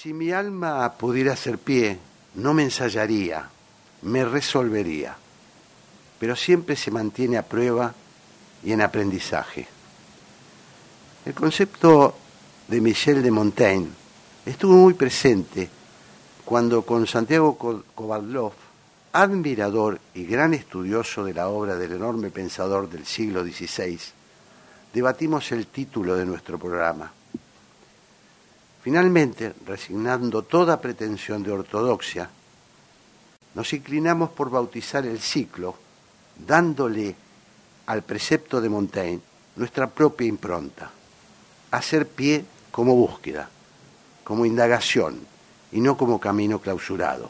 Si mi alma pudiera ser pie, no me ensayaría, me resolvería, pero siempre se mantiene a prueba y en aprendizaje. El concepto de Michel de Montaigne estuvo muy presente cuando con Santiago Kovadlov, admirador y gran estudioso de la obra del enorme pensador del siglo XVI, debatimos el título de nuestro programa. Finalmente, resignando toda pretensión de ortodoxia, nos inclinamos por bautizar el ciclo, dándole al precepto de Montaigne nuestra propia impronta, hacer pie como búsqueda, como indagación y no como camino clausurado,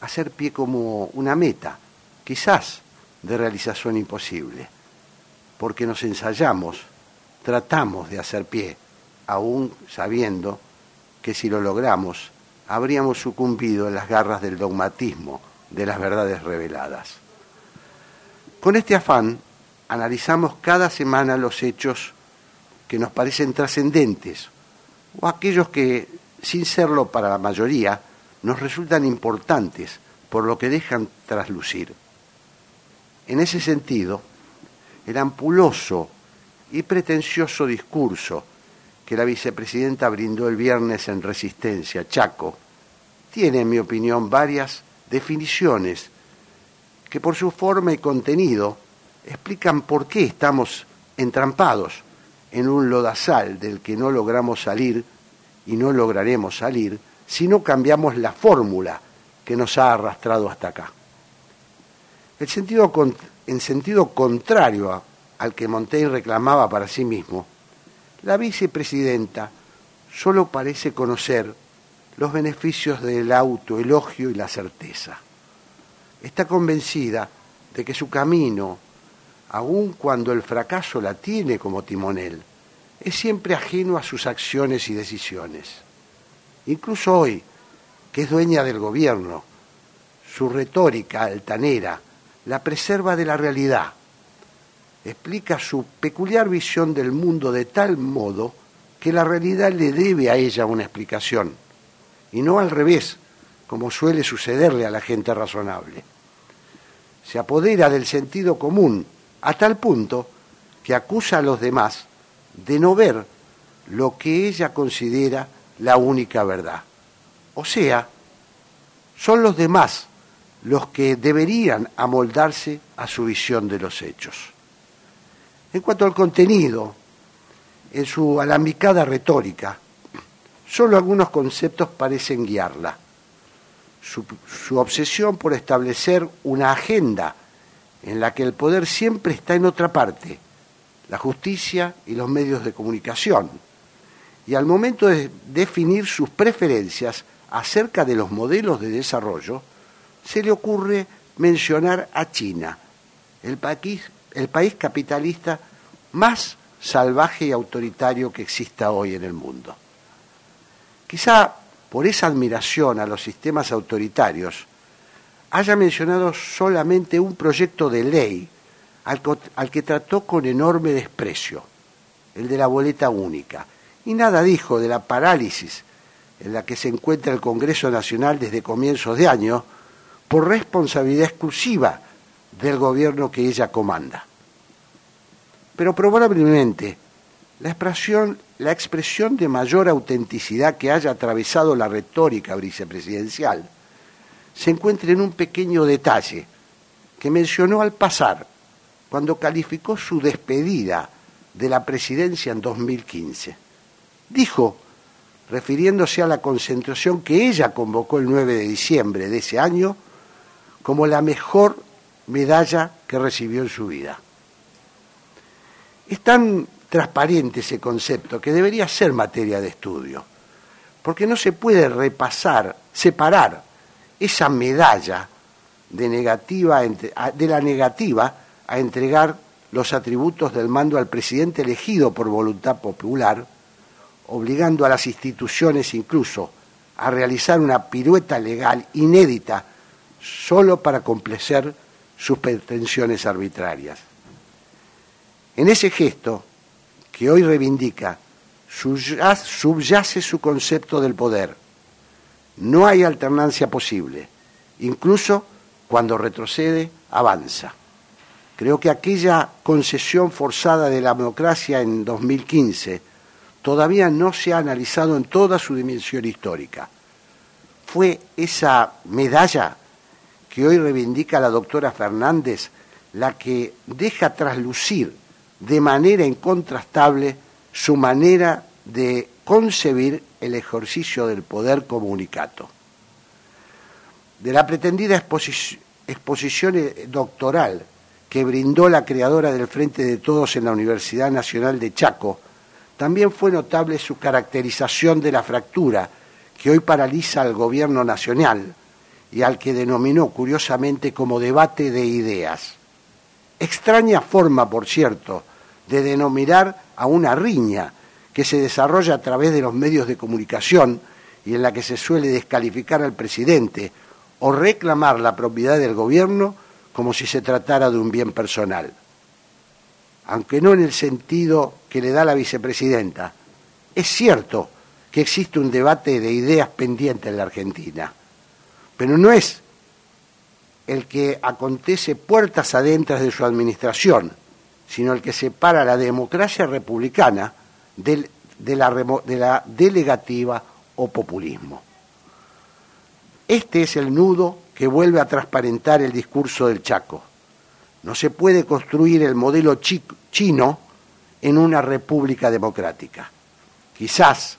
hacer pie como una meta, quizás de realización imposible, porque nos ensayamos, tratamos de hacer pie, aún sabiendo que si lo logramos, habríamos sucumbido en las garras del dogmatismo de las verdades reveladas. Con este afán, analizamos cada semana los hechos que nos parecen trascendentes o aquellos que, sin serlo para la mayoría, nos resultan importantes por lo que dejan traslucir. En ese sentido, el ampuloso y pretencioso discurso que la vicepresidenta brindó el viernes en Resistencia, Chaco, tiene, en mi opinión, varias definiciones que por su forma y contenido explican por qué estamos entrampados en un lodazal del que no logramos salir y no lograremos salir si no cambiamos la fórmula que nos ha arrastrado hasta acá. El en sentido contrario al que Montaigne reclamaba para sí mismo, la vicepresidenta solo parece conocer los beneficios del autoelogio y la certeza. Está convencida de que su camino aun cuando el fracaso la tiene como timonel, es siempre ajeno a sus acciones y decisiones. Incluso hoy, que es dueña del gobierno, su retórica altanera la preserva de la realidad, explica su peculiar visión del mundo de tal modo que la realidad le debe a ella una explicación, y no al revés, como suele sucederle a la gente razonable. Se apodera del sentido común a tal punto que acusa a los demás de no ver lo que ella considera la única verdad. O sea, son los demás los que deberían amoldarse a su visión de los hechos. En cuanto al contenido, en su alambicada retórica, solo algunos conceptos parecen guiarla. Su, obsesión por establecer una agenda en la que el poder siempre está en otra parte, la justicia y los medios de comunicación. Y al momento de definir sus preferencias acerca de los modelos de desarrollo, se le ocurre mencionar a China, el país, el país capitalista más salvaje y autoritario que exista hoy en el mundo. Quizá por esa admiración a los sistemas autoritarios, haya mencionado solamente un proyecto de ley al, que trató con enorme desprecio, el de la boleta única, y nada dijo de la parálisis en la que se encuentra el Congreso Nacional desde comienzos de año por responsabilidad exclusiva del gobierno que ella comanda. Pero probablemente la expresión, la expresión de mayor autenticidad que haya atravesado la retórica vicepresidencial se encuentra en un pequeño detalle que mencionó al pasar cuando calificó su despedida de la presidencia en 2015. Dijo, refiriéndose a la concentración que ella convocó el 9 de diciembre de ese año, como la mejor medalla que recibió en su vida. Es tan transparente ese concepto que debería ser materia de estudio, porque no se puede repasar, separar esa medalla de, negativa, de la negativa a entregar los atributos del mando al presidente elegido por voluntad popular, obligando a las instituciones incluso a realizar una pirueta legal inédita solo para complacer sus pretensiones arbitrarias. En ese gesto, que hoy reivindica, subyace su concepto del poder, no hay alternancia posible. Incluso cuando retrocede, avanza. Creo que aquella concesión forzada de la democracia en 2015 todavía no se ha analizado en toda su dimensión histórica. Fue esa medalla que hoy reivindica la doctora Fernández la que deja traslucir de manera incontrastable su manera de concebir el ejercicio del poder comunicato. De la pretendida exposición doctoral que brindó la creadora del Frente de Todos en la Universidad Nacional de Chaco, también fue notable su caracterización de la fractura que hoy paraliza al gobierno nacional y al que denominó curiosamente como debate de ideas. Extraña forma, por cierto, de denominar a una riña que se desarrolla a través de los medios de comunicación y en la que se suele descalificar al presidente o reclamar la propiedad del gobierno como si se tratara de un bien personal. Aunque no en el sentido que le da la vicepresidenta, es cierto que existe un debate de ideas pendiente en la Argentina, pero no es el que acontece puertas adentro de su administración, sino el que separa la democracia republicana de la delegativa o populismo. Este es el nudo que vuelve a transparentar el discurso del Chaco. No se puede construir el modelo chino en una república democrática. Quizás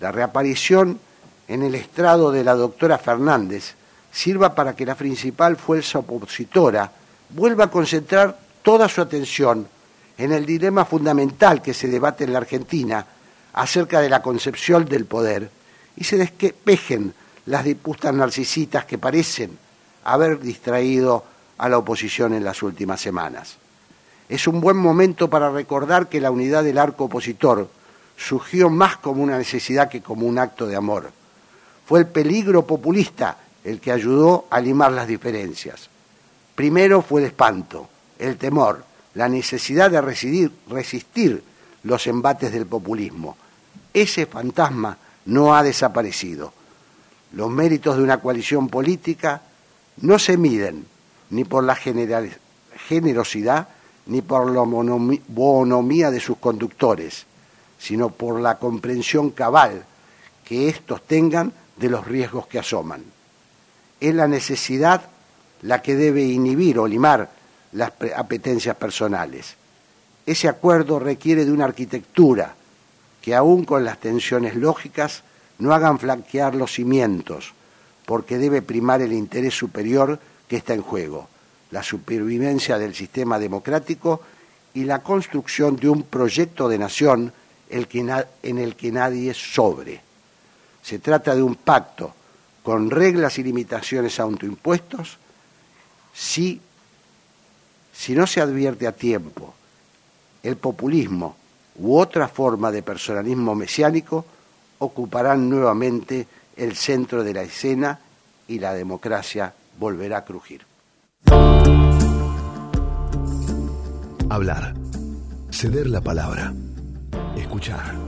la reaparición en el estrado de la doctora Fernández sirva para que la principal fuerza opositora vuelva a concentrar toda su atención en el dilema fundamental que se debate en la Argentina acerca de la concepción del poder y se despejen las disputas narcisistas que parecen haber distraído a la oposición en las últimas semanas. Es un buen momento para recordar que la unidad del arco opositor surgió más como una necesidad que como un acto de amor. Fue el peligro populista el que ayudó a limar las diferencias. Primero fue el espanto, el temor, la necesidad de resistir los embates del populismo. Ese fantasma no ha desaparecido. Los méritos de una coalición política no se miden ni por la generosidad ni por la bonomía de sus conductores, sino por la comprensión cabal que éstos tengan de los riesgos que asoman. Es la necesidad la que debe inhibir o limar las apetencias personales. Ese acuerdo requiere de una arquitectura que aun con las tensiones lógicas no hagan flanquear los cimientos, porque debe primar el interés superior que está en juego, la supervivencia del sistema democrático y la construcción de un proyecto de nación en el que nadie sobre. Se trata de un pacto con reglas y limitaciones autoimpuestos si si no se advierte a tiempo, el populismo u otra forma de personalismo mesiánico ocuparán nuevamente el centro de la escena y la democracia volverá a crujir. Hablar, ceder la palabra, escuchar.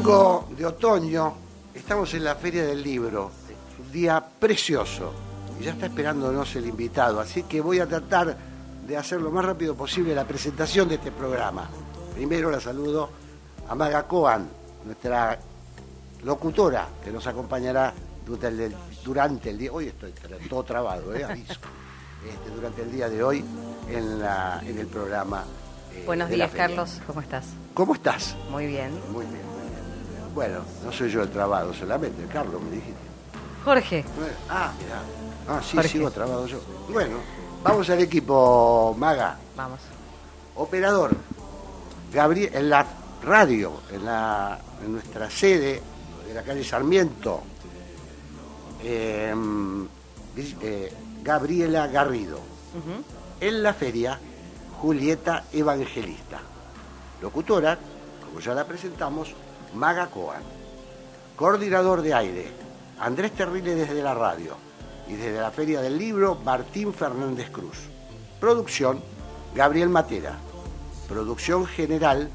Domingo de otoño, estamos en la Feria del Libro, un día precioso, y ya está esperándonos el invitado, así que voy a tratar de hacer lo más rápido posible la presentación de este programa. Primero la saludo a Maga Coan, nuestra locutora, que nos acompañará durante el, día, hoy estoy todo trabado, ¿eh? aviso, este, durante el día de hoy en, la, en el programa. Eh, Buenos días, Carlos, ¿cómo estás? ¿Cómo estás? Muy bien. Muy bien. Bueno, no soy yo el trabado solamente, Carlos me dijiste. Jorge. ah, mira. Ah, sí, sigo trabado yo. Bueno, vamos al equipo, Maga. Vamos. Operador. Gabriel, en la radio, en, la, en nuestra sede de la calle Sarmiento, em, eh, Gabriela Garrido. En la feria, Julieta Evangelista. Locutora, como ya la presentamos, Maga Coan. Coordinador de aire, Andrés Terrile desde la radio. Y desde la Feria del Libro, Martín Fernández Cruz. Producción, Gabriel Matera. Producción general,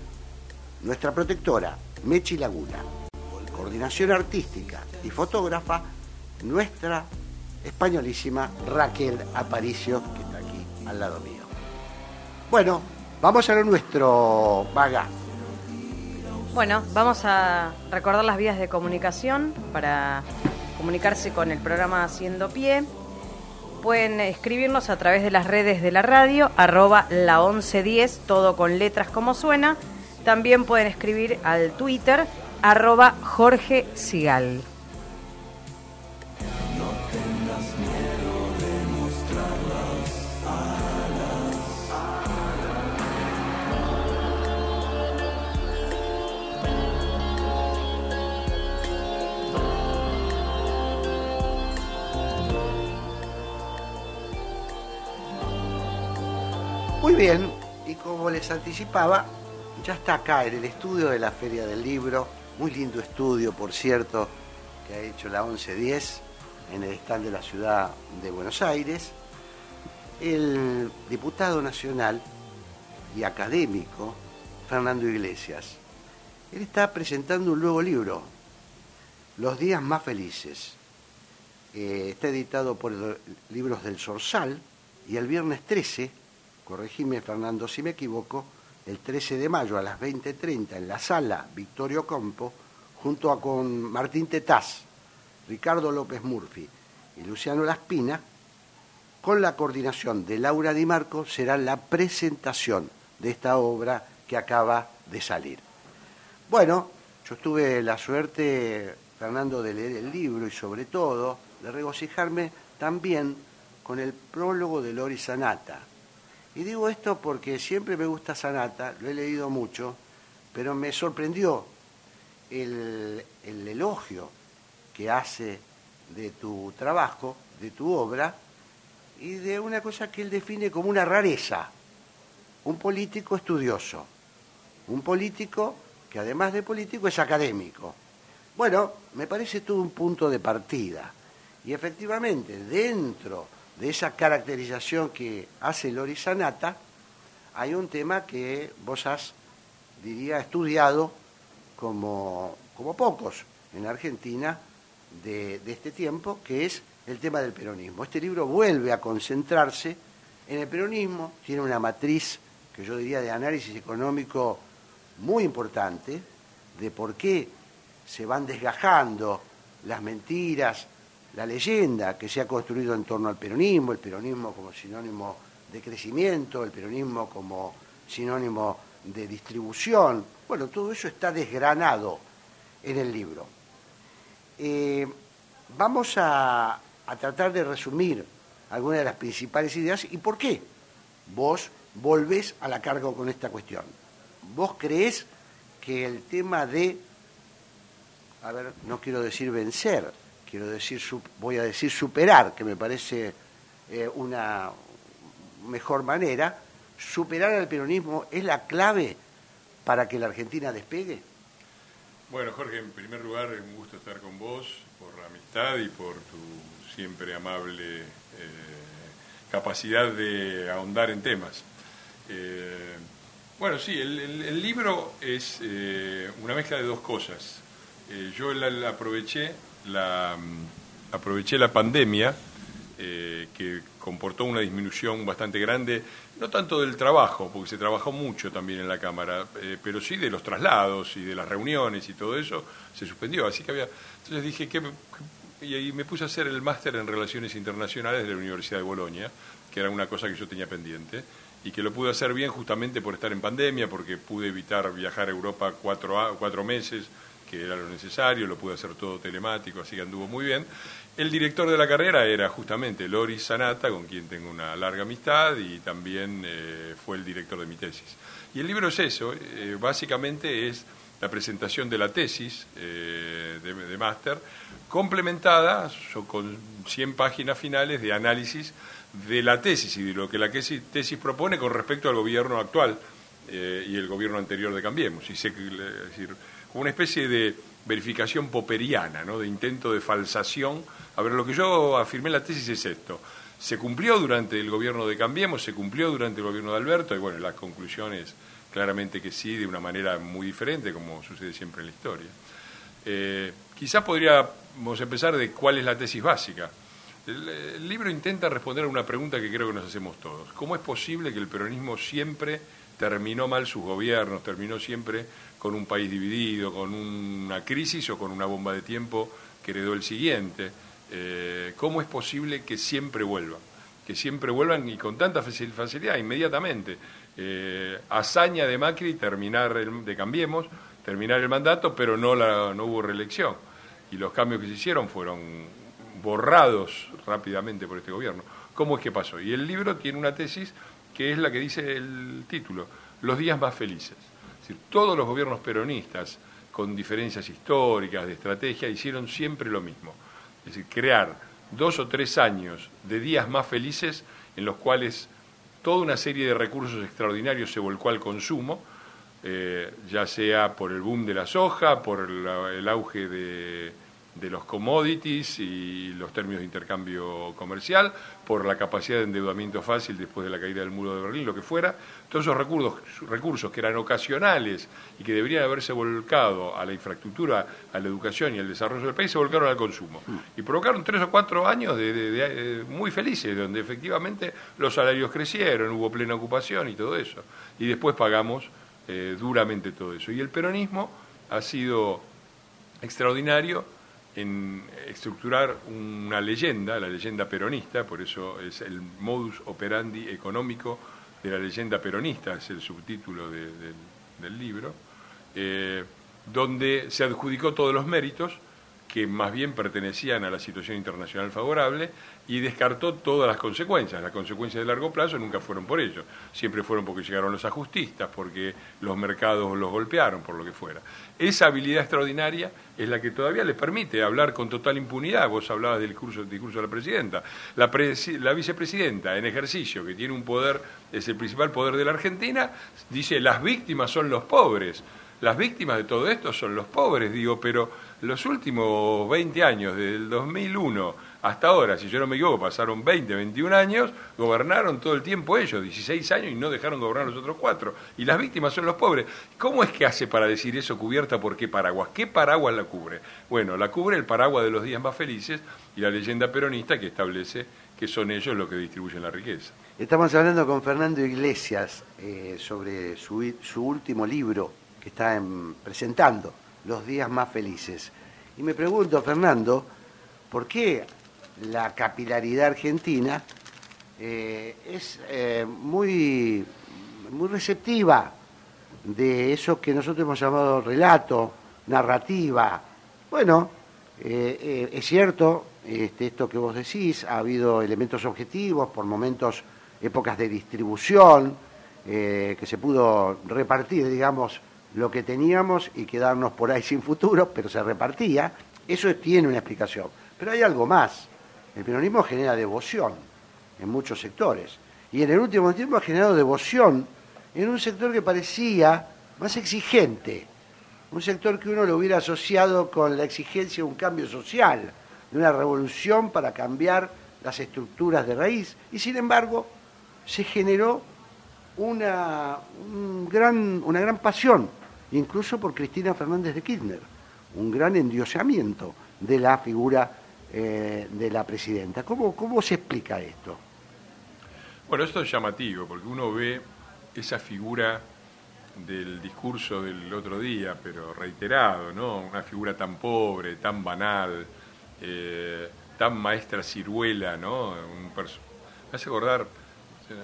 nuestra protectora, Mechi Laguna. Coordinación artística y fotógrafa, nuestra españolísima Raquel Aparicio, que está aquí al lado mío. Bueno, vamos a lo nuestro, Vaga. Bueno, vamos a recordar las vías de comunicación para comunicarse con el programa Haciendo Pie. Pueden escribirnos a través de las redes de la radio, arroba la 1110, todo con letras como suena. También pueden escribir al Twitter, arroba Jorge Sigal. Muy bien, y como les anticipaba, ya está acá en el estudio de la Feria del Libro, muy lindo estudio, por cierto, que ha hecho la 1110 en el stand de la ciudad de Buenos Aires, el diputado nacional y académico Fernando Iglesias. Él está presentando un nuevo libro, Los días más felices. Eh, está editado por Libros del Sorsal y el viernes 13 corregime Fernando si me equivoco, el 13 de mayo a las 20.30 en la sala Victorio Campo, junto a con Martín Tetaz, Ricardo López Murphy y Luciano Laspina, con la coordinación de Laura Di Marco, será la presentación de esta obra que acaba de salir. Bueno, yo tuve la suerte, Fernando, de leer el libro y sobre todo de regocijarme también con el prólogo de Lori Sanata, y digo esto porque siempre me gusta Sanata, lo he leído mucho, pero me sorprendió el, elogio que hace de tu trabajo, de tu obra, y de una cosa que él define como una rareza, un político estudioso, un político que además de político es académico. Bueno, me parece todo un punto de partida. Y efectivamente, dentro de esa caracterización que hace Lori Sanata, hay un tema que vos has, diría, estudiado como, como pocos en Argentina de, de este tiempo, que es el tema del peronismo. Este libro vuelve a concentrarse en el peronismo, tiene una matriz que yo diría de análisis económico muy importante, de por qué se van desgajando las mentiras, la leyenda que se ha construido en torno al peronismo, el peronismo como sinónimo de crecimiento, el peronismo como sinónimo de distribución. Bueno, todo eso está desgranado en el libro. Eh, vamos a, a tratar de resumir algunas de las principales ideas y por qué vos volvés a la carga con esta cuestión. ¿Vos creés que el tema de, a ver, no quiero decir vencer, quiero decir, voy a decir superar, que me parece eh, una mejor manera, superar al peronismo es la clave para que la Argentina despegue? Bueno, Jorge, en primer lugar, es un gusto estar con vos por la amistad y por tu siempre amable eh, capacidad de ahondar en temas. Eh, bueno, sí, el, libro es una mezcla de dos cosas. yo la aproveché la, aproveché la pandemia, eh, que comportó una disminución bastante grande, no tanto del trabajo, porque se trabajó mucho también en la Cámara, eh, pero sí de los traslados y de las reuniones y todo eso, se suspendió. Así que había. Entonces dije que. Y ahí me puse a hacer el máster en Relaciones Internacionales de la Universidad de Bolonia, que era una cosa que yo tenía pendiente, y que lo pude hacer bien justamente por estar en pandemia, porque pude evitar viajar a Europa cuatro, cuatro meses que era lo necesario, lo pude hacer todo telemático, así que anduvo muy bien. El director de la carrera era justamente Loris Sanata, con quien tengo una larga amistad y también eh, fue el director de mi tesis. Y el libro es eso, eh, básicamente es la presentación de la tesis eh, de, máster, complementada con 100 páginas finales de análisis de la tesis y de lo que la tesis, propone con respecto al gobierno actual eh, y el gobierno anterior de Cambiemos. Y es decir, una especie de verificación poperiana, ¿no? de intento de falsación. A ver, lo que yo afirmé en la tesis es esto. Se cumplió durante el gobierno de Cambiemos, se cumplió durante el gobierno de Alberto, y bueno, las conclusiones claramente que sí, de una manera muy diferente, como sucede siempre en la historia. Eh, quizás podríamos empezar de cuál es la tesis básica. El, libro intenta responder a una pregunta que creo que nos hacemos todos. ¿Cómo es posible que el peronismo siempre terminó mal sus gobiernos, terminó siempre con un país dividido, con una crisis o con una bomba de tiempo que heredó el siguiente? Eh, ¿Cómo es posible que siempre vuelvan? Que siempre vuelvan y con tanta facilidad, inmediatamente. Eh, hazaña de Macri terminar de Cambiemos, terminar el mandato, pero no, la, no hubo reelección. Y los cambios que se hicieron fueron borrados rápidamente por este gobierno. ¿Cómo es que pasó? Y el libro tiene una tesis que es la que dice el título, Los días más felices. Es decir, todos los gobiernos peronistas, con diferencias históricas, de estrategia, hicieron siempre lo mismo. Es decir, crear dos o tres años de días más felices en los cuales toda una serie de recursos extraordinarios se volcó al consumo, eh, ya sea por el boom de la soja, por el auge de, de los commodities y los términos de intercambio comercial, por la capacidad de endeudamiento fácil después de la caída del muro de Berlín, lo que fuera, todos esos recursos, recursos que eran ocasionales y que deberían haberse volcado a la infraestructura, a la educación y al desarrollo del país, se volcaron al consumo. Y provocaron tres o cuatro años de, muy felices, donde efectivamente los salarios crecieron, hubo plena ocupación y todo eso. Y después pagamos eh, duramente todo eso. Y el peronismo ha sido extraordinario en estructurar una leyenda, la leyenda peronista, por eso es el modus operandi económico de la leyenda peronista, es el subtítulo del libro, eh, donde se adjudicó todos los méritos que más bien pertenecían a la situación internacional favorable y descartó todas las consecuencias. Las consecuencias de largo plazo nunca fueron por ello, siempre fueron porque llegaron los ajustistas, porque los mercados los golpearon, por lo que fuera. Esa habilidad extraordinaria es la que todavía les permite hablar con total impunidad. Vos hablabas del discurso, de la presidenta. La, la vicepresidenta, en ejercicio, que tiene un poder, es el principal poder de la Argentina, dice las víctimas son los pobres. Las víctimas de todo esto son los pobres, digo, pero los últimos 20 años, del 2001 hasta ahora, si yo no me equivoco, pasaron 20, 21 años, gobernaron todo el tiempo ellos, 16 años, y no dejaron gobernar los otros cuatro. Y las víctimas son los pobres. ¿Cómo es que hace para decir eso cubierta por qué paraguas? ¿Qué paraguas la cubre? Bueno, la cubre el paraguas de los días más felices y la leyenda peronista que establece que son ellos los que distribuyen la riqueza. Estamos hablando con Fernando Iglesias eh, sobre su, su último libro que está presentando los días más felices. Y me pregunto, Fernando, ¿por qué la capilaridad argentina eh, es eh, muy, muy receptiva de eso que nosotros hemos llamado relato, narrativa? Bueno, eh, es cierto, este, esto que vos decís, ha habido elementos objetivos, por momentos épocas de distribución, que se pudo repartir, digamos, lo que teníamos y quedarnos por ahí sin futuro, pero se repartía. Eso tiene una explicación. Pero hay algo más. El peronismo genera devoción en muchos sectores. Y en el último tiempo ha generado devoción en un sector que parecía más exigente. Un sector que uno lo hubiera asociado con la exigencia de un cambio social, de una revolución para cambiar las estructuras de raíz. Y sin embargo, se generó una, gran, una gran pasión incluso por Cristina Fernández de Kirchner, un gran endiosamiento de la figura eh, de la presidenta. ¿Cómo, ¿Cómo se explica esto? Bueno, esto es llamativo, porque uno ve esa figura del discurso del otro día, pero reiterado, ¿no? Una figura tan pobre, tan banal, eh, tan maestra ciruela, ¿no? Un me hace acordar,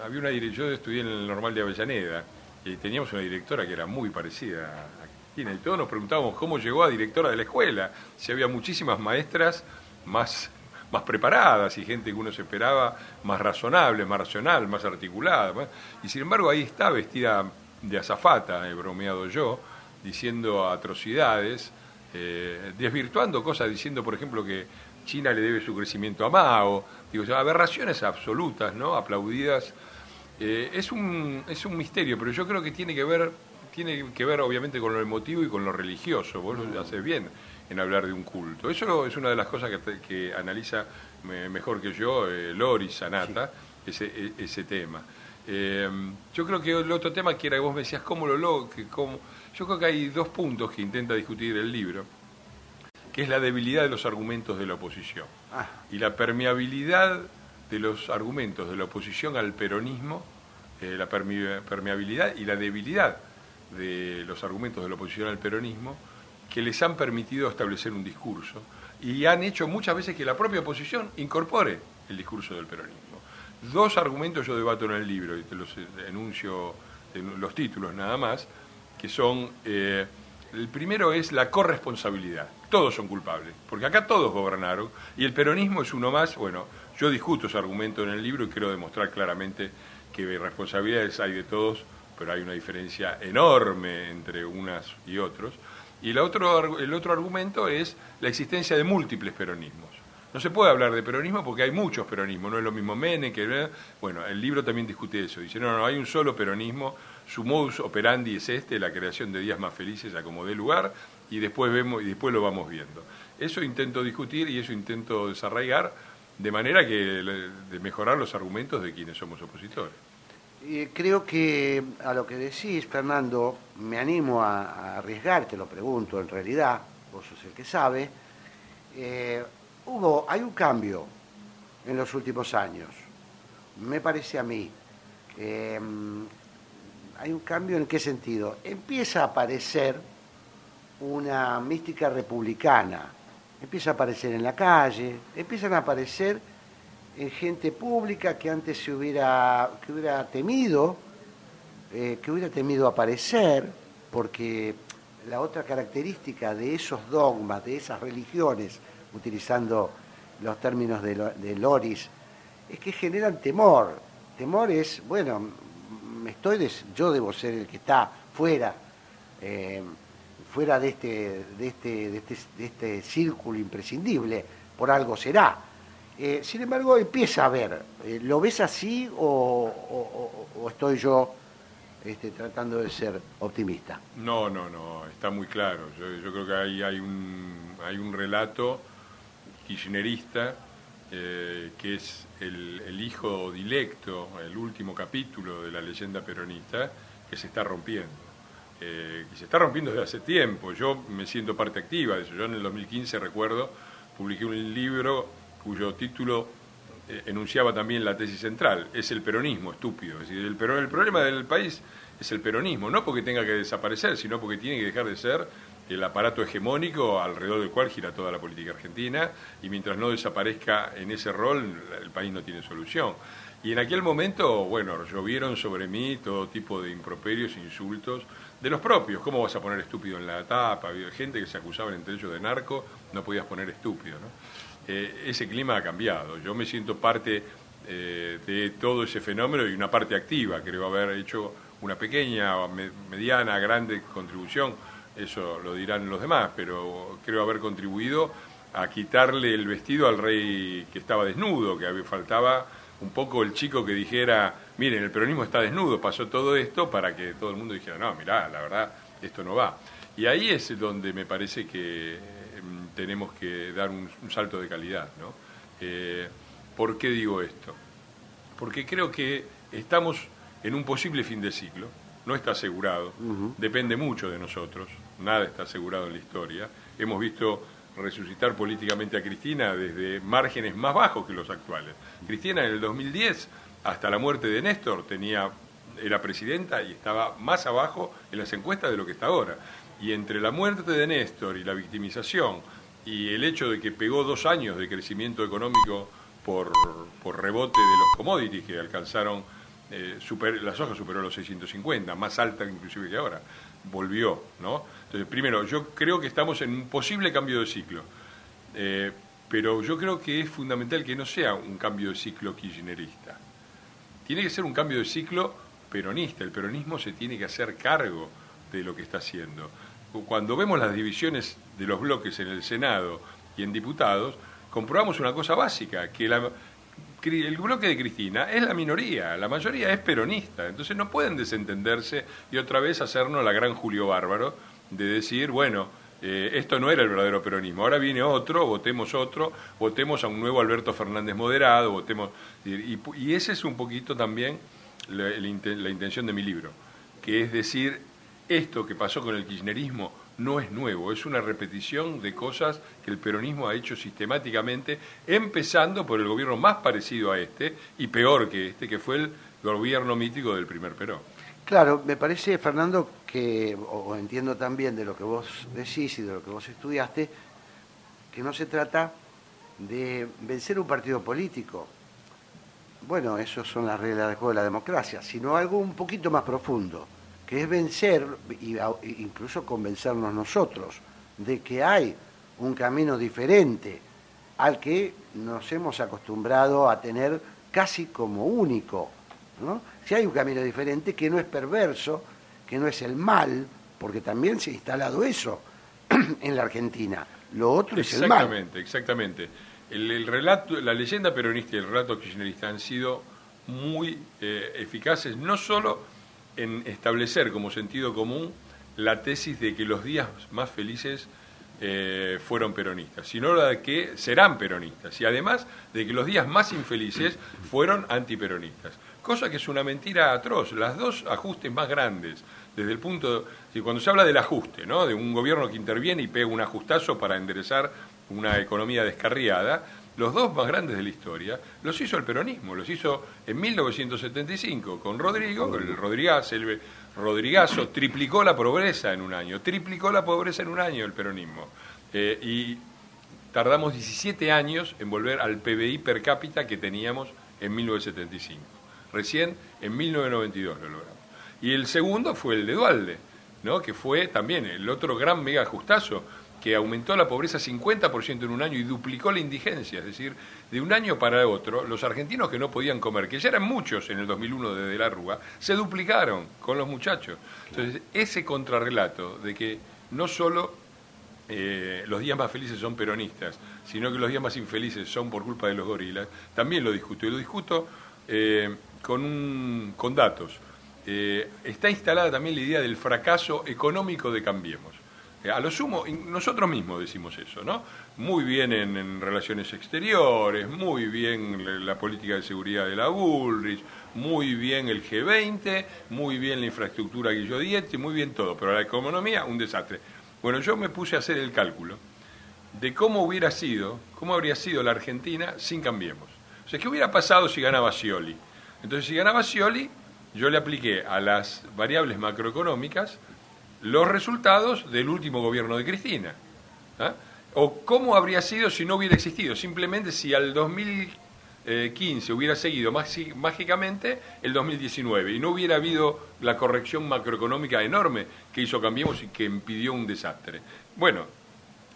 había una yo estudié en el normal de Avellaneda, y teníamos una directora que era muy parecida a Cristina, y todos nos preguntábamos cómo llegó a directora de la escuela, si había muchísimas maestras más, más preparadas y gente que uno se esperaba más razonable, más racional, más articulada, y sin embargo ahí está vestida de azafata, he bromeado yo, diciendo atrocidades, eh, desvirtuando cosas, diciendo, por ejemplo, que China le debe su crecimiento a Mao, digo, aberraciones absolutas, ¿no? Aplaudidas. Eh, es, un, es un misterio, pero yo creo que tiene que ver, tiene que ver obviamente con lo emotivo y con lo religioso. Vos lo haces bien en hablar de un culto. Eso es una de las cosas que, que analiza mejor que yo eh, Lori Sanata, ese, e, ese tema. Eh, yo creo que el otro tema que era que vos me decías, ¿cómo lo logro? Yo creo que hay dos puntos que intenta discutir el libro, que es la debilidad de los argumentos de la oposición ah. y la permeabilidad de los argumentos de la oposición al peronismo, eh, la permeabilidad y la debilidad de los argumentos de la oposición al peronismo que les han permitido establecer un discurso y han hecho muchas veces que la propia oposición incorpore el discurso del peronismo. Dos argumentos yo debato en el libro y te los enuncio en los títulos nada más, que son, eh, el primero es la corresponsabilidad. Todos son culpables, porque acá todos gobernaron y el peronismo es uno más. Bueno, yo discuto ese argumento en el libro y quiero demostrar claramente que responsabilidades hay de todos, pero hay una diferencia enorme entre unas y otros. Y el otro, el otro argumento es la existencia de múltiples peronismos. No se puede hablar de peronismo porque hay muchos peronismos, no es lo mismo Menem que... Bueno, el libro también discute eso, dice, no, no, hay un solo peronismo, su modus operandi es este, la creación de días más felices a como dé lugar, y después, vemos, y después lo vamos viendo. Eso intento discutir y eso intento desarraigar de manera que de mejorar los argumentos de quienes somos opositores creo que a lo que decís, Fernando, me animo a, arriesgar, te lo pregunto en realidad, vos sos el que sabe, eh, hubo, hay un cambio en los últimos años, me parece a mí. Em, hay un cambio en qué sentido? Empieza a aparecer una mística republicana, empieza a aparecer en la calle, empiezan a aparecer en gente pública que antes se hubiera, que hubiera temido, eh, que hubiera temido aparecer, porque la otra característica de esos dogmas, de esas religiones, utilizando los términos de, Loris, es que generan temor. Temor es, bueno, estoy yo debo ser el que está fuera, eh, fuera de este, de, este, de, este, de este círculo imprescindible, por algo será eh, sin embargo, empieza a ver. Eh, ¿Lo ves así o, estoy yo este, tratando de ser optimista? No, no, no, está muy claro. Yo, creo que hay, hay, un, hay un relato kirchnerista eh, que es el, hijo dilecto, el último capítulo de la leyenda peronista, que se está rompiendo. Que se está rompiendo desde hace tiempo. Yo me siento parte activa de eso. Yo en el 2015 recuerdo, publiqué un libro cuyo título eh, enunciaba también la tesis central, es el peronismo estúpido. Es decir, el, el problema del país es el peronismo, no porque tenga que desaparecer, sino porque tiene que dejar de ser el aparato hegemónico alrededor del cual gira toda la política argentina y mientras no desaparezca en ese rol el país no tiene solución. Y en aquel momento, bueno, llovieron sobre mí todo tipo de improperios, insultos, de los propios. ¿Cómo vas a poner estúpido en la tapa? Había gente que se acusaba entre ellos de narco, no podías poner estúpido, ¿no? Eh, ese clima ha cambiado. Yo me siento parte eh, de todo ese fenómeno y una parte activa. Creo haber hecho una pequeña, mediana, grande contribución, eso lo dirán los demás, pero creo haber contribuido a quitarle el vestido al rey que estaba desnudo, que faltaba un poco el chico que dijera, miren, el peronismo está desnudo, pasó todo esto para que todo el mundo dijera, no, mirá, la verdad, esto no va. Y ahí es donde me parece que tenemos que dar un, salto de calidad. ¿no? Eh, ¿Por qué digo esto? Porque creo que estamos en un posible fin de ciclo, no está asegurado, depende mucho de nosotros, nada está asegurado en la historia. Hemos visto resucitar políticamente a Cristina desde márgenes más bajos que los actuales. Cristina en el 2010, hasta la muerte de Néstor, tenía, era presidenta y estaba más abajo en las encuestas de lo que está ahora. Y entre la muerte de Néstor y la victimización y el hecho de que pegó dos años de crecimiento económico por, por rebote de los commodities que alcanzaron, eh, super, la soja superó los 650, más alta inclusive que ahora, volvió, ¿no? Entonces, primero, yo creo que estamos en un posible cambio de ciclo, eh, pero yo creo que es fundamental que no sea un cambio de ciclo kirchnerista. Tiene que ser un cambio de ciclo peronista. El peronismo se tiene que hacer cargo de lo que está haciendo. Cuando vemos las divisiones de los bloques en el Senado y en diputados, comprobamos una cosa básica, que el bloque de Cristina es la minoría, la mayoría es peronista, entonces no pueden desentenderse y otra vez hacernos la gran Julio Bárbaro de decir, bueno, eh, esto no era el verdadero peronismo, ahora viene otro, votemos otro, votemos a un nuevo Alberto Fernández moderado, votemos... Y, y ese es un poquito también la, la intención de mi libro, que es decir, esto que pasó con el kirchnerismo no es nuevo, es una repetición de cosas que el peronismo ha hecho sistemáticamente, empezando por el gobierno más parecido a este y peor que este, que fue el gobierno mítico del primer Perón. Claro, me parece, Fernando, que, o entiendo también de lo que vos decís y de lo que vos estudiaste, que no se trata de vencer un partido político. Bueno, eso son las reglas del juego de la democracia, sino algo un poquito más profundo, que es vencer, e incluso convencernos nosotros, de que hay un camino diferente al que nos hemos acostumbrado a tener casi como único. ¿No? Si hay un camino diferente que no es perverso, que no es el mal, porque también se ha instalado eso en la Argentina. Lo otro es el mal. Exactamente, exactamente. El, relato, la leyenda peronista y el relato kirchnerista han sido muy eh, eficaces, no solo en establecer como sentido común la tesis de que los días más felices eh, fueron peronistas, sino la de que serán peronistas, y además de que los días más infelices fueron antiperonistas cosa que es una mentira atroz. Las dos ajustes más grandes, desde el punto, de, cuando se habla del ajuste, ¿no? de un gobierno que interviene y pega un ajustazo para enderezar una economía descarriada, los dos más grandes de la historia los hizo el peronismo, los hizo en 1975 con Rodrigo, el Rodrigazo, el Rodrigazo triplicó la pobreza en un año, triplicó la pobreza en un año el peronismo. Eh, y tardamos 17 años en volver al PBI per cápita que teníamos en 1975. Recién en 1992 lo logramos. Y el segundo fue el de Dualde, ¿no? que fue también el otro gran mega ajustazo que aumentó la pobreza 50% en un año y duplicó la indigencia, es decir, de un año para otro, los argentinos que no podían comer, que ya eran muchos en el 2001 desde la Rúa, se duplicaron con los muchachos. Entonces, ese contrarrelato de que no solo eh, los días más felices son peronistas, sino que los días más infelices son por culpa de los gorilas, también lo discuto. Y lo discuto eh, con, con datos. Eh, está instalada también la idea del fracaso económico de Cambiemos. Eh, a lo sumo, nosotros mismos decimos eso, ¿no? Muy bien en, relaciones exteriores, muy bien la política de seguridad de la Bullrich, muy bien el G20, muy bien la infraestructura Guillo Dietti, muy bien todo, pero la economía, un desastre. Bueno, yo me puse a hacer el cálculo de cómo hubiera sido, cómo habría sido la Argentina sin Cambiemos. O sea, ¿qué hubiera pasado si ganaba Scioli? Entonces, si ganaba Scioli, yo le apliqué a las variables macroeconómicas los resultados del último gobierno de Cristina. ¿ah? O cómo habría sido si no hubiera existido. Simplemente si al 2015 hubiera seguido mágicamente el 2019 y no hubiera habido la corrección macroeconómica enorme que hizo Cambiemos y que impidió un desastre. Bueno,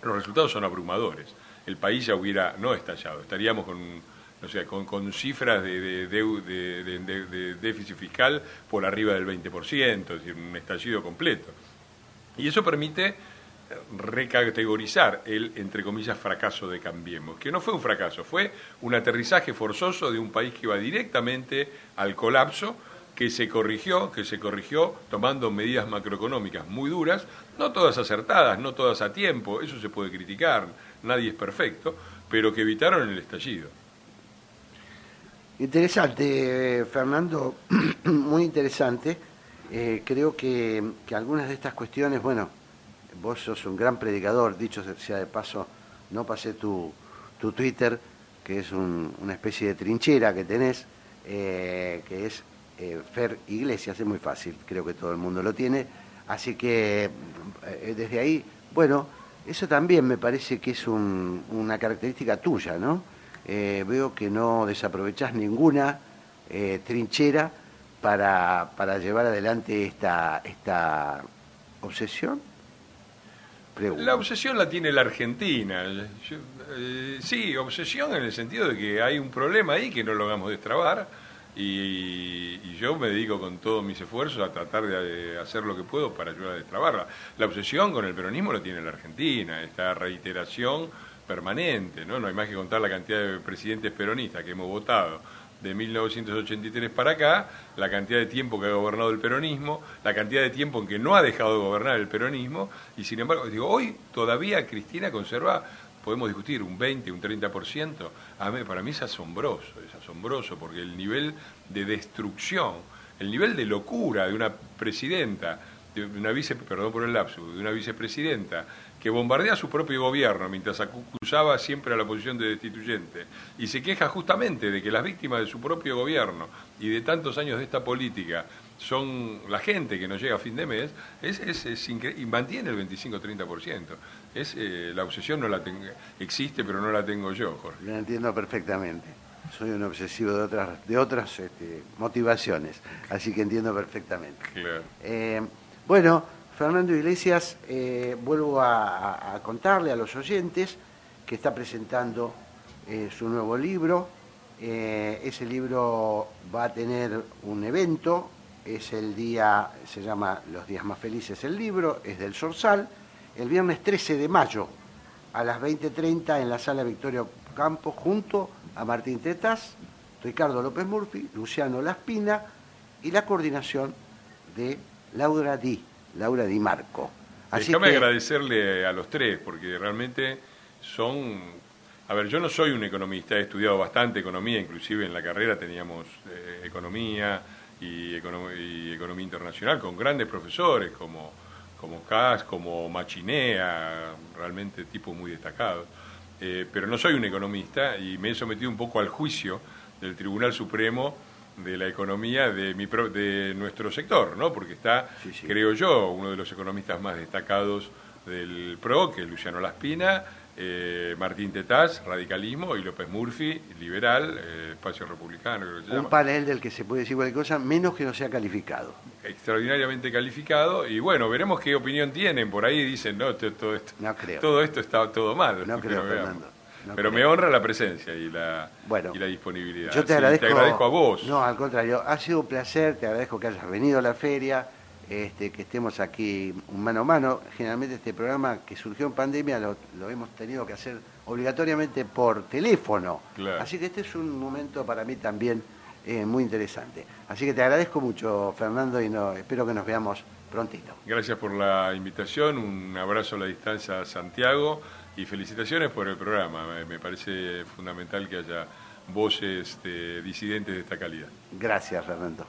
los resultados son abrumadores. El país ya hubiera no estallado, estaríamos con o sea, con, con cifras de, de, déficit fiscal por arriba del 20%, es decir, un estallido completo. Y eso permite recategorizar el, entre comillas, fracaso de Cambiemos, que no fue un fracaso, fue un aterrizaje forzoso de un país que iba directamente al colapso, que se corrigió, que se corrigió tomando medidas macroeconómicas muy duras, no todas acertadas, no todas a tiempo, eso se puede criticar, nadie es perfecto, pero que evitaron el estallido. Interesante, Fernando, muy interesante. Eh, creo que, algunas de estas cuestiones, bueno, vos sos un gran predicador, dicho sea de paso, no pasé tu, tu Twitter, que es una especie de trinchera que tenés, eh, que es eh, Fer Iglesias, es muy fácil, creo que todo el mundo lo tiene. Así que desde ahí, bueno, eso también me parece que es una característica tuya, ¿no? Eh, veo que no desaprovechás ninguna eh, trinchera para, para, llevar adelante esta, esta obsesión. La obsesión la tiene la Argentina. Eh, sí, obsesión en el sentido de que hay un problema ahí que no lo vamos a destrabar y, y, yo me dedico con todos mis esfuerzos a tratar de hacer lo que puedo para ayudar a destrabarla. La obsesión con el peronismo lo tiene la Argentina, esta reiteración permanente, ¿no? No hay más que contar la cantidad de presidentes peronistas que hemos votado de 1983 para acá, la cantidad de tiempo que ha gobernado el peronismo, la cantidad de tiempo en que no ha dejado de gobernar el peronismo, y sin embargo, digo, hoy todavía Cristina conserva, podemos discutir, un 20, un 30%, a mí, para mí es asombroso, es asombroso, porque el nivel de destrucción, el nivel de locura de una presidenta, de una vice, perdón por el lapso, de una vicepresidenta que bombardea su propio gobierno mientras acusaba siempre a la posición de destituyente y se queja justamente de que las víctimas de su propio gobierno y de tantos años de esta política son la gente que no llega a fin de mes, es, es, y mantiene el 25-30%. Es, eh, la obsesión no la existe, pero no la tengo yo, Jorge. Lo entiendo perfectamente. Soy un obsesivo de otras, de otras este, motivaciones, así que entiendo perfectamente. Claro. Eh, bueno, Fernando Iglesias, eh, vuelvo a, contarle a los oyentes que está presentando eh, su nuevo libro. Eh, ese libro va a tener un evento, es el día, se llama Los días más felices el libro, es del Sorsal, el viernes 13 de mayo a las 20.30 en la sala Victoria Campos junto a Martín Tetas, Ricardo López Murphy, Luciano Laspina y la coordinación de Laura Di. Laura Di Marco. Así Déjame agradecerle a los tres, porque realmente son... A ver, yo no soy un economista, he estudiado bastante economía, inclusive en la carrera teníamos eh, economía y, economía internacional con grandes profesores como, como Cas, como Machinea, realmente tipos muy destacados. Eh, pero no soy un economista y me he sometido un poco al juicio del Tribunal Supremo de la economía de, mi de nuestro sector, ¿no? Porque está, creo yo, uno de los economistas más destacados del PRO, que es Luciano Laspina, eh, Martín Tetaz, radicalismo, y López Murphy, liberal, eh, espacio republicano. Un panel del que se puede decir cualquier cosa, menos que no sea calificado. Extraordinariamente calificado, y bueno, veremos qué opinión tienen. Por ahí dicen, no, todo esto, todo esto está todo mal. No creo, Fernando. Pero me honra la presencia y la, y la disponibilidad. Yo te, agradezco, te agradezco a vos. No, al contrario, ha sido un placer, te agradezco que hayas venido a la feria, este, que estemos aquí mano a mano. Generalmente este programa que surgió en pandemia lo, hemos tenido que hacer obligatoriamente por teléfono. Así que este es un momento para mí también eh, muy interesante. Así que te agradezco mucho, Fernando, y no, espero que nos veamos prontito. Gracias por la invitación, un abrazo a la distancia a Santiago y felicitaciones por el programa. Me parece fundamental que haya voces disidentes de esta calidad. Gracias, Fernando.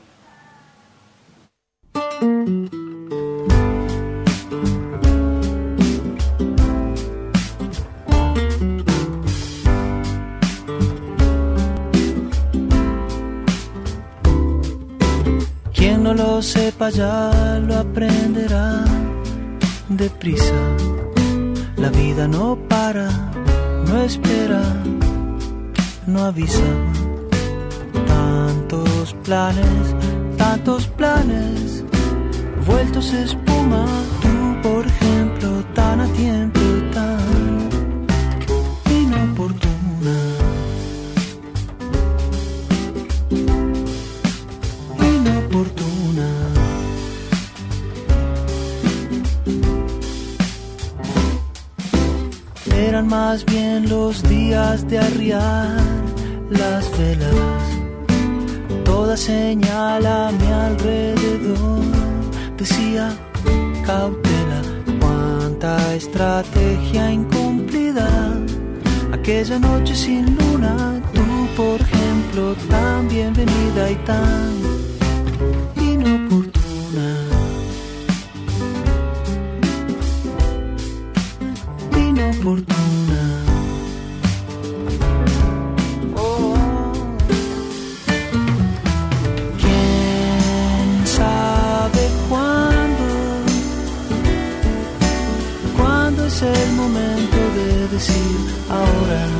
Quien no lo sepa ya lo aprenderá deprisa la vida no para, no espera, no avisa. Tantos planes, tantos planes, vueltos espuma, tú por ejemplo, tan a tiempo, más bien los días de arriar las velas. Toda señal a mi alrededor decía cautela, cuánta estrategia incumplida. Aquella noche sin luna, tú por ejemplo, tan bienvenida y tan ahora?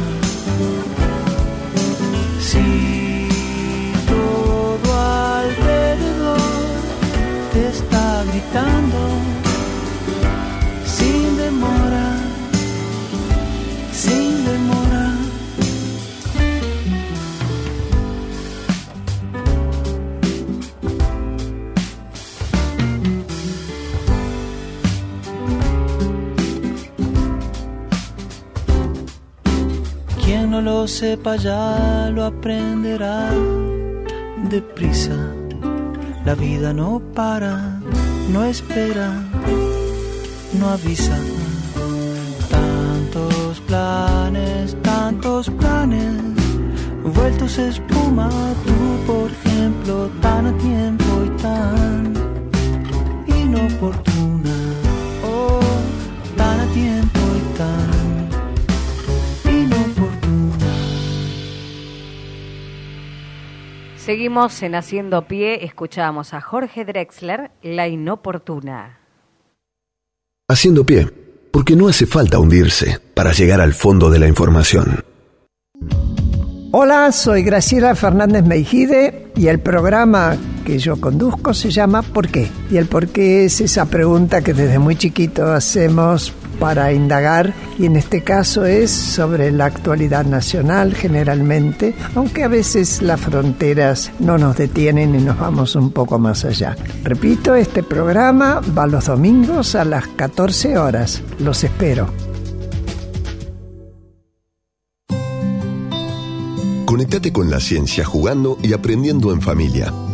Sepa ya lo aprenderá deprisa. La vida no para, no espera, no avisa. Tantos planes, tantos planes, vueltos espuma, tú por ejemplo, tan a tiempo y tan inoportuna. Oh, tan a tiempo y tan Seguimos en Haciendo Pie, escuchamos a Jorge Drexler, La Inoportuna. Haciendo Pie, porque no hace falta hundirse para llegar al fondo de la información. Hola, soy Graciela Fernández Meijide y el programa que yo conduzco se llama ¿Por qué? Y el por qué es esa pregunta que desde muy chiquito hacemos para indagar y en este caso es sobre la actualidad nacional generalmente, aunque a veces las fronteras no nos detienen y nos vamos un poco más allá. Repito, este programa va los domingos a las 14 horas. Los espero. Conectate con la ciencia jugando y aprendiendo en familia.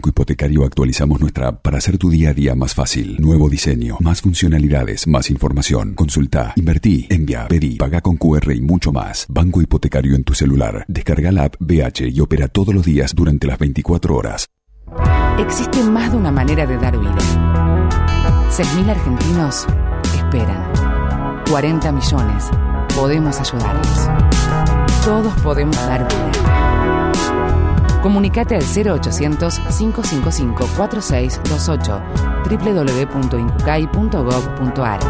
Banco Hipotecario actualizamos nuestra app para hacer tu día a día más fácil. Nuevo diseño, más funcionalidades, más información. Consulta, invertí, envía, pedí, paga con QR y mucho más. Banco Hipotecario en tu celular. Descarga la app BH y opera todos los días durante las 24 horas. Existe más de una manera de dar vida. 6.000 argentinos esperan. 40 millones. Podemos ayudarlos. Todos podemos dar vida. Comunicate al 0800-555-4628 www.incucay.gov.ar.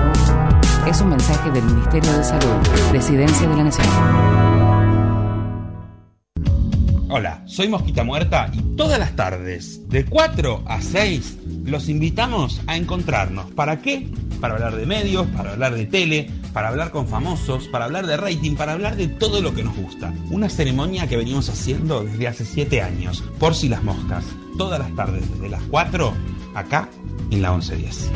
Es un mensaje del Ministerio de Salud, Presidencia de la Nación. Hola, soy Mosquita Muerta y todas las tardes, de 4 a 6, los invitamos a encontrarnos. ¿Para qué? Para hablar de medios, para hablar de tele, para hablar con famosos, para hablar de rating, para hablar de todo lo que nos gusta. Una ceremonia que venimos haciendo desde hace 7 años, por si las moscas, todas las tardes desde las 4, acá en la 1110.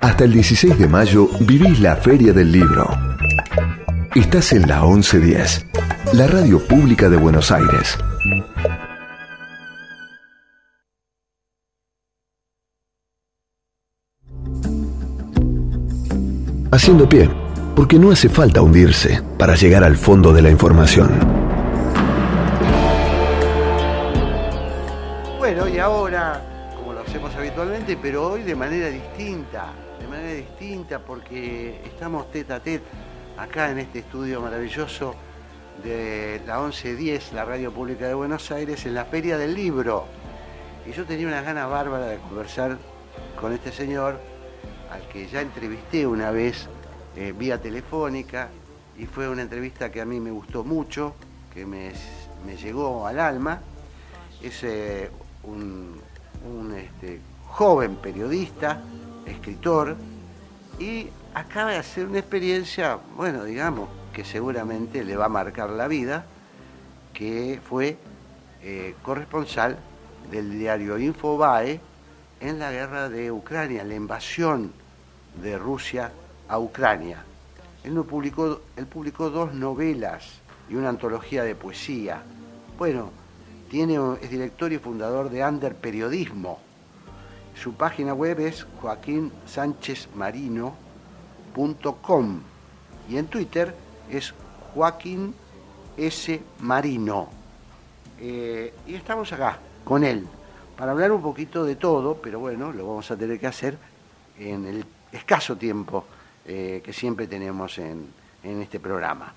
Hasta el 16 de mayo vivís la Feria del Libro. Estás en la 1110, la radio pública de Buenos Aires. Haciendo pie, porque no hace falta hundirse para llegar al fondo de la información. Bueno, y ahora, como lo hacemos habitualmente, pero hoy de manera distinta, de manera distinta porque estamos tete a tete acá en este estudio maravilloso de la 1110, la radio pública de Buenos Aires, en la Feria del Libro. Y yo tenía una gana bárbara de conversar con este señor, al que ya entrevisté una vez eh, vía telefónica, y fue una entrevista que a mí me gustó mucho, que me, me llegó al alma. Es eh, un, un, este, joven periodista, escritor, y acaba de hacer una experiencia, bueno, digamos, que seguramente le va a marcar la vida, que fue eh, corresponsal del diario Infobae en la guerra de Ucrania, la invasión de Rusia a Ucrania. Él, no publicó, él publicó dos novelas y una antología de poesía. Bueno, tiene, es director y fundador de Under Periodismo. Su página web es joaquínsanchezmarino.com y en Twitter es Joaquín S. Marino. Eh, y estamos acá con él para hablar un poquito de todo, pero bueno, lo vamos a tener que hacer en el escaso tiempo eh, que siempre tenemos en, este programa.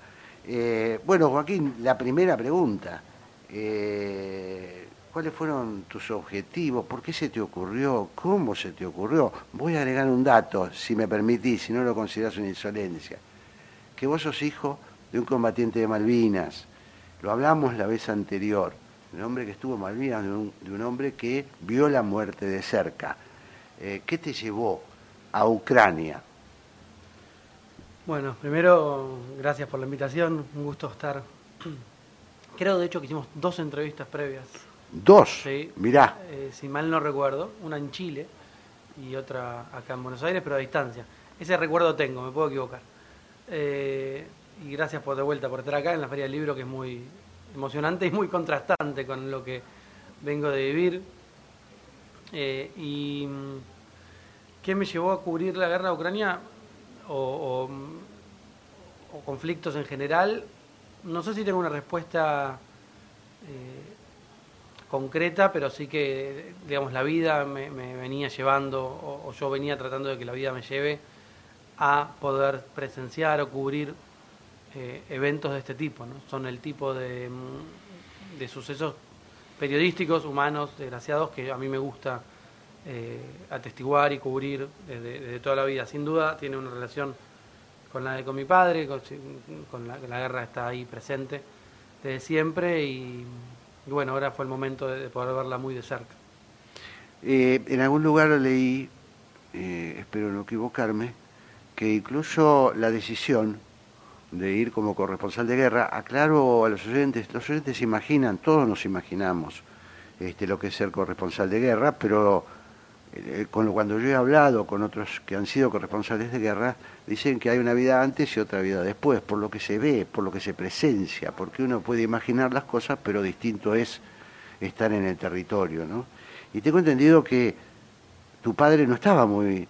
Eh, bueno, Joaquín, la primera pregunta. Eh, ¿Cuáles fueron tus objetivos? ¿Por qué se te ocurrió? ¿Cómo se te ocurrió? Voy a agregar un dato, si me permitís, si no lo consideras una insolencia. Que vos sos hijo de un combatiente de Malvinas. Lo hablamos la vez anterior. un hombre que estuvo en Malvinas, de un, hombre que vio la muerte de cerca. ¿Qué te llevó a Ucrania? Bueno, primero, gracias por la invitación, un gusto estar. Creo, de hecho, que hicimos dos entrevistas previas. Dos, Sí. mirá, Eh, si mal no recuerdo, una en Chile y otra acá en Buenos Aires, pero a distancia. Ese recuerdo tengo, me puedo equivocar. Eh, y gracias por de vuelta por estar acá en la Feria del Libro, que es muy emocionante y muy contrastante con lo que vengo de vivir. Eh, y qué me llevó a cubrir la guerra de Ucrania o, conflictos en general. No sé si tengo una respuesta eh, concreta, pero sí que, digamos, la vida me, me venía llevando, o, yo venía tratando de que la vida me lleve a poder presenciar o cubrir eh, eventos de este tipo. ¿no? Son el tipo de, de sucesos periodísticos, humanos, desgraciados, que a mí me gusta eh, atestiguar y cubrir desde, toda la vida. Sin duda tiene una relación con la de con mi padre, con, con la, la guerra está ahí presente desde siempre y, bueno, ahora fue el momento de, de poder verla muy de cerca. Eh, en algún lugar leí, eh, espero no equivocarme, que incluso la decisión de ir como corresponsal de guerra, aclaro a los oyentes, los oyentes se imaginan, todos nos imaginamos este, lo que es ser corresponsal de guerra, pero con, cuando yo he hablado con otros que han sido corresponsales de guerra, dicen que hay una vida antes y otra vida después, por lo que se ve, por lo que se presencia, porque uno puede imaginar las cosas, pero distinto es estar en el territorio, ¿no? Y tengo entendido que tu padre no estaba muy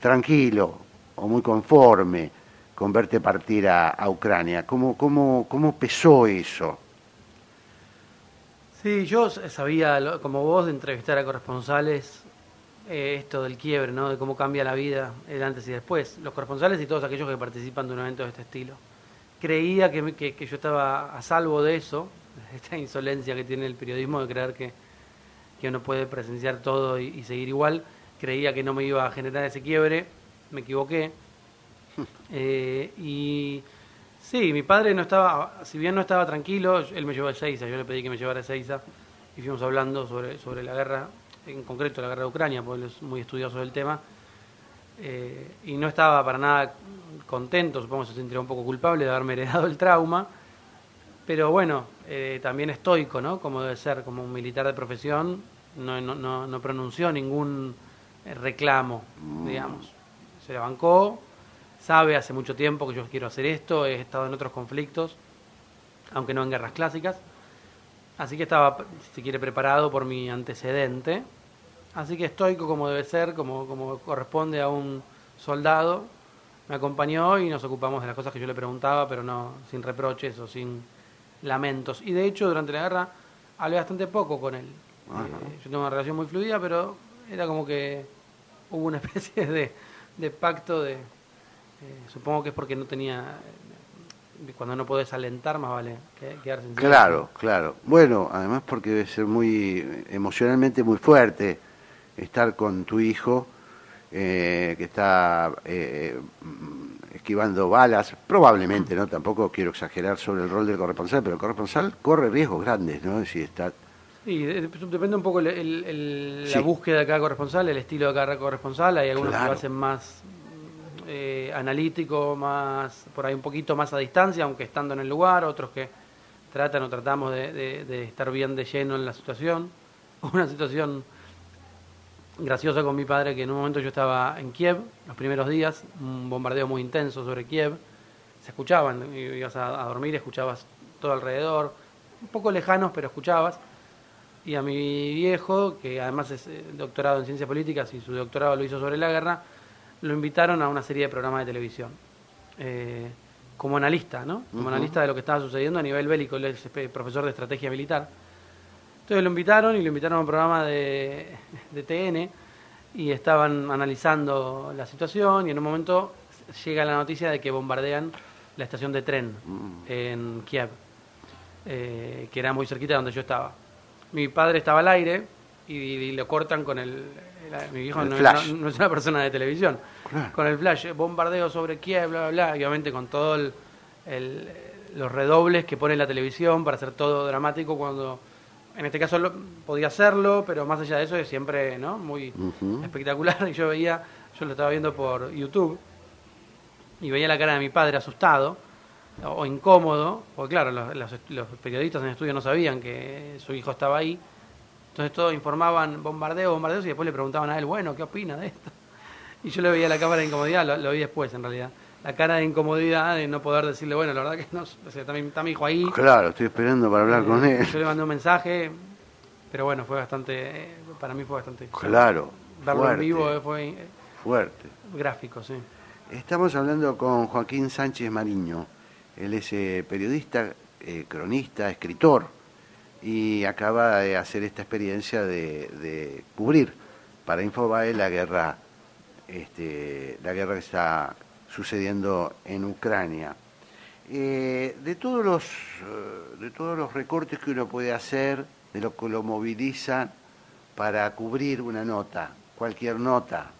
tranquilo o muy conforme con verte partir a, a Ucrania. ¿Cómo, cómo, ¿Cómo pesó eso? Sí, yo sabía, lo- como vos, de entrevistar a corresponsales, eh, esto del quiebre, ¿no? De cómo cambia la vida el antes y después. Los corresponsales y todos aquellos que participan de un evento de este estilo. Creía que, que, que yo estaba a salvo de eso, esta insolencia que tiene el periodismo de creer que, que uno puede presenciar todo y, y seguir igual. Creía que no me iba a generar ese quiebre, me equivoqué. Eh, y sí, mi padre no estaba, si bien no estaba tranquilo, él me llevó a Ezeiza, yo le pedí que me llevara a Ezeiza y fuimos hablando sobre, sobre la guerra, en concreto la guerra de Ucrania, porque él es muy estudioso del tema, eh, y no estaba para nada contento, supongo que se sentiría un poco culpable de haberme heredado el trauma, pero bueno, eh, también estoico, ¿no? Como debe ser, como un militar de profesión, no, no, no, no pronunció ningún eh, reclamo, digamos. Se la bancó, sabe hace mucho tiempo que yo quiero hacer esto, he estado en otros conflictos, aunque no en guerras clásicas. Así que estaba, si quiere, preparado por mi antecedente. Así que estoico como debe ser, como, como corresponde a un soldado. Me acompañó y nos ocupamos de las cosas que yo le preguntaba, pero no sin reproches o sin lamentos. Y de hecho, durante la guerra hablé bastante poco con él. Eh, yo tengo una relación muy fluida, pero era como que hubo una especie de, de pacto de... eh, supongo que es porque no tenía... eh, cuando no podés alentar, más vale que- quedarse en. Claro, claro. Bueno, además porque debe ser muy emocionalmente muy fuerte estar con tu hijo eh, que está eh, esquivando balas, probablemente, ¿no? Tampoco quiero exagerar sobre el rol del corresponsal, pero el corresponsal corre riesgos grandes, ¿no? Si está Sí, de- de- depende un poco el- el- el- Sí. la búsqueda de cada corresponsal, el estilo de cada corresponsal. Hay algunos que lo hacen más eh, analítico, más por ahí un poquito más a distancia, aunque estando en el lugar. Otros que tratan o tratamos de, de- de estar bien de lleno en la situación. Una situación graciosa con mi padre que en un momento yo estaba en Kiev, los primeros días, un bombardeo muy intenso sobre Kiev. Se escuchaban, ibas a, a dormir, escuchabas todo alrededor, un poco lejanos, pero escuchabas y a mi viejo, que además es eh, doctorado en ciencias políticas y su doctorado lo hizo sobre la guerra, lo invitaron a una serie de programas de televisión. eh, como analista, ¿no? Como analista de lo que estaba sucediendo a nivel bélico, él es espe- profesor de estrategia militar. Entonces lo invitaron y lo invitaron a un programa de, de TN y estaban analizando la situación y en un momento llega la noticia de que bombardean la estación de tren en Kiev, eh, que era muy cerquita de donde yo estaba. Mi padre estaba al aire y, y lo cortan con el... el- mi hijo El no, flash. no- no es una persona de televisión. Claro. Con el flash, bombardeo sobre Kiev, bla, bla, bla, y obviamente con todo el, el- los redobles que pone la televisión para hacer todo dramático cuando en este caso lo- podía hacerlo, pero más allá de eso es siempre ¿no? muy espectacular. Y yo veía, yo lo estaba viendo por YouTube, y veía la cara de mi padre asustado o, o incómodo, porque claro, los, los- los periodistas en el estudio no sabían que su hijo estaba ahí. Entonces todos informaban bombardeo, bombardeos y después le preguntaban a él, bueno, ¿qué opina de esto? Y yo le veía la cámara de incomodidad, lo, lo vi después en realidad. La cara de incomodidad de no poder decirle, bueno, la verdad que no, o sea, está, mi, está mi hijo ahí. Claro, estoy esperando para hablar con Eh, él. Yo le mandé un mensaje, pero bueno, fue bastante, eh, para mí fue bastante... Claro, Verlo fuerte. en vivo eh, fue eh, Fuerte. gráfico, sí. Estamos hablando con Joaquín Sánchez Mariño. Él es eh, periodista, cronista, escritor y acaba de hacer esta experiencia de, de cubrir para Infobae la guerra, este, la guerra que está sucediendo en Ucrania. Eh, de todos los eh, de todos los recortes que uno puede hacer, de lo que lo movilizan para cubrir una nota, cualquier nota,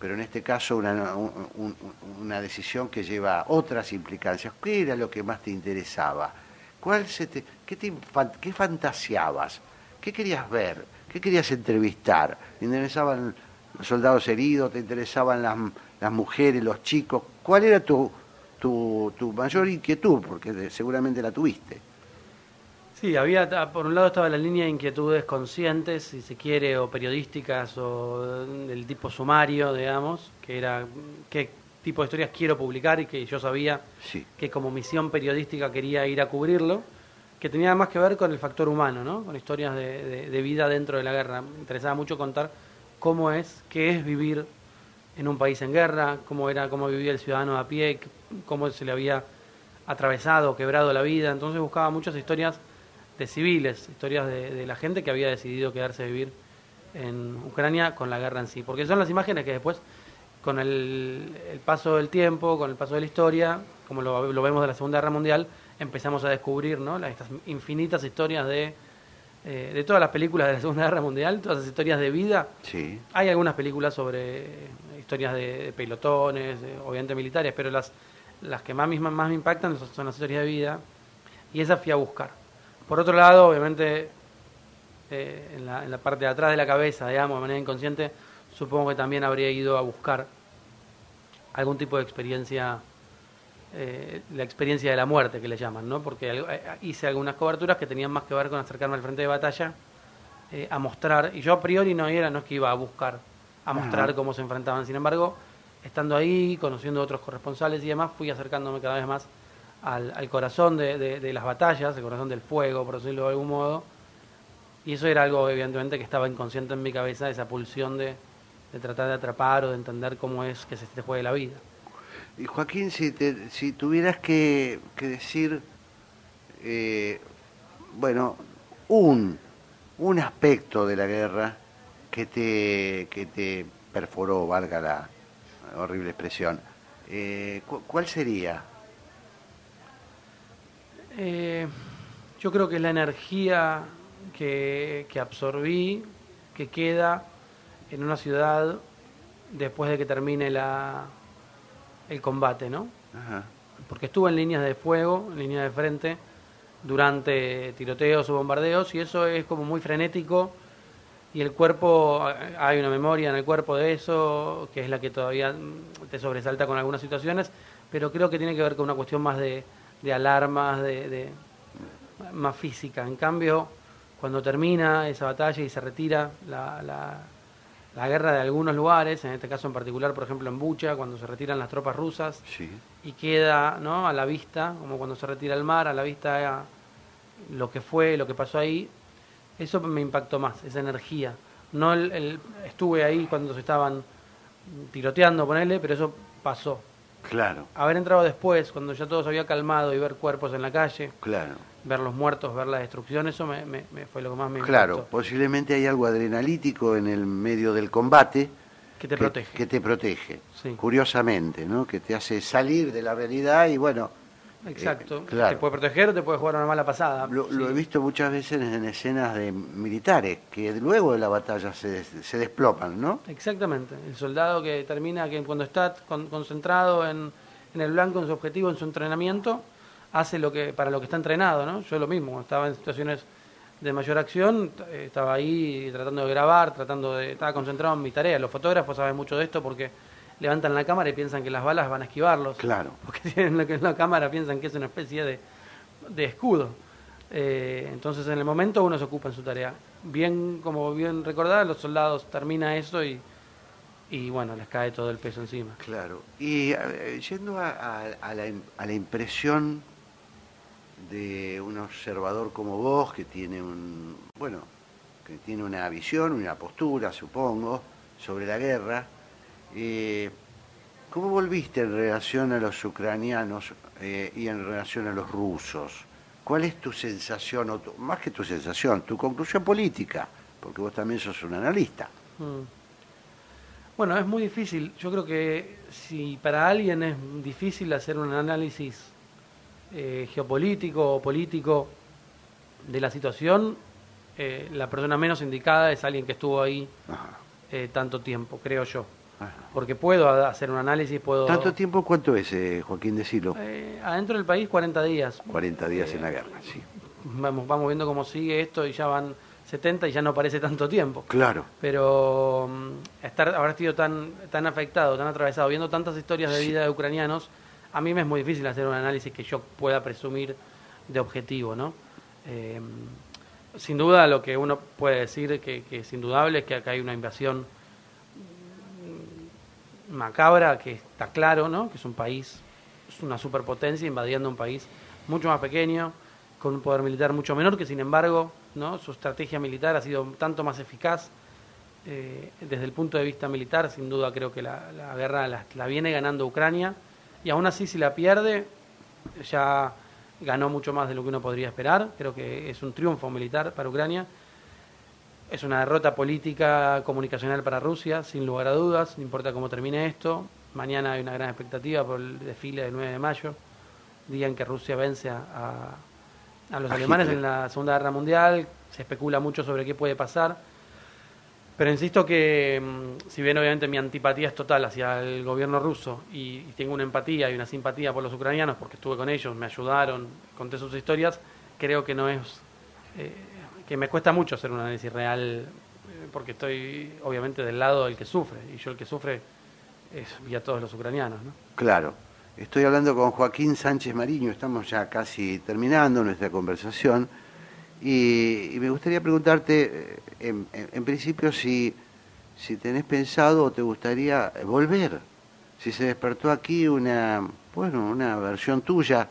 pero en este caso una, un- un- una decisión que lleva otras implicancias. ¿Qué era lo que más te interesaba? ¿Cuál se te, qué, te ¿Qué fantaseabas? ¿Qué querías ver? ¿Qué querías entrevistar? ¿Te interesaban los soldados heridos? ¿Te interesaban las, las mujeres, los chicos? ¿Cuál era tu, tu, tu mayor inquietud? Porque seguramente la tuviste. Sí, había, por un lado estaba la línea de inquietudes conscientes, si se quiere, o periodísticas, o del tipo sumario, digamos, que era qué tipo de historias quiero publicar y que yo sabía Sí. que como misión periodística quería ir a cubrirlo, que tenía más que ver con el factor humano, ¿no? con historias de, de- de vida dentro de la guerra. Me interesaba mucho contar cómo es, qué es vivir en un país en guerra, cómo era, cómo vivía el ciudadano a pie, cómo se le había atravesado, quebrado la vida. Entonces buscaba muchas historias de civiles, historias de, de la gente que había decidido quedarse a vivir en Ucrania con la guerra en sí. Porque son las imágenes que después, con el, el paso del tiempo, con el paso de la historia, como lo, lo vemos de la Segunda Guerra Mundial, empezamos a descubrir ¿no? Estas infinitas historias de, eh, de todas las películas de la Segunda Guerra Mundial, todas esas historias de vida. Sí. Hay algunas películas sobre eh, historias de, de pelotones, de- obviamente militares, pero las, las que más, más me impactan son, son las historias de vida. Y esas fui a buscar. Por otro lado, obviamente, eh, en, la, en la parte de atrás de la cabeza, digamos, de manera inconsciente, supongo que también habría ido a buscar algún tipo de experiencia, eh, la experiencia de la muerte que le llaman, ¿no? Porque eh, hice algunas coberturas que tenían más que ver con acercarme al frente de batalla, eh, a mostrar, y yo a priori no era, no es que iba a buscar, a mostrar cómo se enfrentaban, sin embargo, estando ahí, conociendo a otros corresponsales y demás, fui acercándome cada vez más al, al corazón de, de- de las batallas, el corazón del fuego, por decirlo de algún modo, y eso era algo, evidentemente, que estaba inconsciente en mi cabeza, esa pulsión de, de tratar de atrapar o de entender cómo es que se juegue la vida. Y Joaquín, si, te- si tuvieras que, que decir, eh, bueno, un, un aspecto de la guerra que te, que te perforó, valga la horrible expresión, eh, cu- ¿cuál sería? Eh, yo creo que es la energía que, que absorbí, que queda en una ciudad después de que termine la, el combate, ¿no? Ajá. Porque estuve en líneas de fuego, en líneas de frente, durante tiroteos o bombardeos, y eso es como muy frenético, y el cuerpo, hay una memoria en el cuerpo de eso, que es la que todavía mm, te sobresalta con algunas situaciones, pero creo que tiene que ver con una cuestión más de, de alarmas, de, de- más física. En cambio, cuando termina esa batalla y se retira la, la, la guerra de algunos lugares, en este caso en particular, por ejemplo, en Bucha, cuando se retiran las tropas rusas, Sí. y queda ¿no? a la vista, como cuando se retira el mar, a la vista lo que fue, lo que pasó ahí, eso me impactó más, esa energía. No el, el- estuve ahí cuando se estaban tiroteando, ponele, pero eso pasó. Claro, Haber entrado después, cuando ya todo se había calmado y ver cuerpos en la calle, claro. Ver los muertos, ver la destrucción, eso me, me- me fue lo que más me Claro, impactó. posiblemente hay algo adrenalítico en el medio del combate Que te protege. que te protege, Sí. curiosamente, ¿no? Que te hace salir de la realidad y bueno, Exacto. Eh, claro. Te puede proteger o te puede jugar una mala pasada. lo, he visto muchas veces en escenas de militares que luego de la batalla se, se desploman, ¿no? Exactamente. El soldado que termina, que cuando está con- concentrado en, en el blanco, en su objetivo, en su entrenamiento, hace lo que para lo que está entrenado, ¿no? Yo lo mismo, estaba en situaciones de mayor acción, eh, estaba ahí tratando de grabar, tratando de, estaba concentrado en mi tarea. Los fotógrafos saben mucho de esto porque levantan la cámara y piensan que las balas van a esquivarlos. Claro. Porque tienen lo que es la cámara, piensan que es una especie de, de escudo. Eh, entonces en el momento uno se ocupa en su tarea. Bien, como bien recordar, los soldados termina eso y, y bueno, les cae todo el peso encima. Claro. Y eh, yendo a, a- a la, a la impresión de un observador como vos, que tiene un, bueno, que tiene una visión, una postura, supongo, sobre la guerra, eh, ¿cómo volviste en relación a los ucranianos eh, y en relación a los rusos? ¿Cuál es tu sensación, o tu- más que tu sensación, tu conclusión política? Porque vos también sos un analista. Mm. Bueno, es muy difícil. Yo creo que si para alguien es difícil hacer un análisis eh, geopolítico o político de la situación, eh, la persona menos indicada es alguien que estuvo ahí eh, tanto tiempo, creo yo. Porque puedo hacer un análisis, puedo... ¿Tanto tiempo cuánto es, eh, Joaquín, decirlo? Adentro del país 40 días. 40 días en la guerra, sí. Vamos, vamos viendo cómo sigue esto y ya van 70 y ya no parece tanto tiempo. Claro. Pero mm, estar, haber sido tan, tan afectado, tan atravesado, viendo tantas historias de vida de ucranianos, a mí me es muy difícil hacer un análisis que yo pueda presumir de objetivo, ¿no? Eh, sin duda lo que uno puede decir que, que es indudable es que acá hay una invasión macabra que está claro, ¿no? Que es un país, es una superpotencia invadiendo un país mucho más pequeño, con un poder militar mucho menor, que sin embargo, ¿no? Su estrategia militar ha sido tanto más eficaz eh, desde el punto de vista militar, sin duda creo que la, guerra la viene ganando Ucrania y aún así si la pierde ya ganó mucho más de lo que uno podría esperar, creo que es un triunfo militar para Ucrania, es una derrota política comunicacional para Rusia, sin lugar a dudas, no importa cómo termine esto, mañana hay una gran expectativa por el desfile del 9 de mayo, día en que Rusia vence a, a- los A alemanes Hitler. en la Segunda Guerra Mundial, se especula mucho sobre qué puede pasar, pero insisto que, mm, si bien obviamente mi antipatía es total hacia el gobierno ruso y, tengo una empatía y una simpatía por los ucranianos porque estuve con ellos, me ayudaron, conté sus historias, creo que no es. eh, que me cuesta mucho hacer un análisis real eh, porque estoy obviamente del lado del que sufre y yo el que sufre es vía todos los ucranianos. ¿no? Claro. Estoy hablando con Joaquín Sánchez Mariño, estamos ya casi terminando nuestra conversación y, y me gustaría preguntarte, eh, en, en- principio, si, si tenés pensado o te gustaría volver, si se despertó aquí una, bueno, una versión tuya,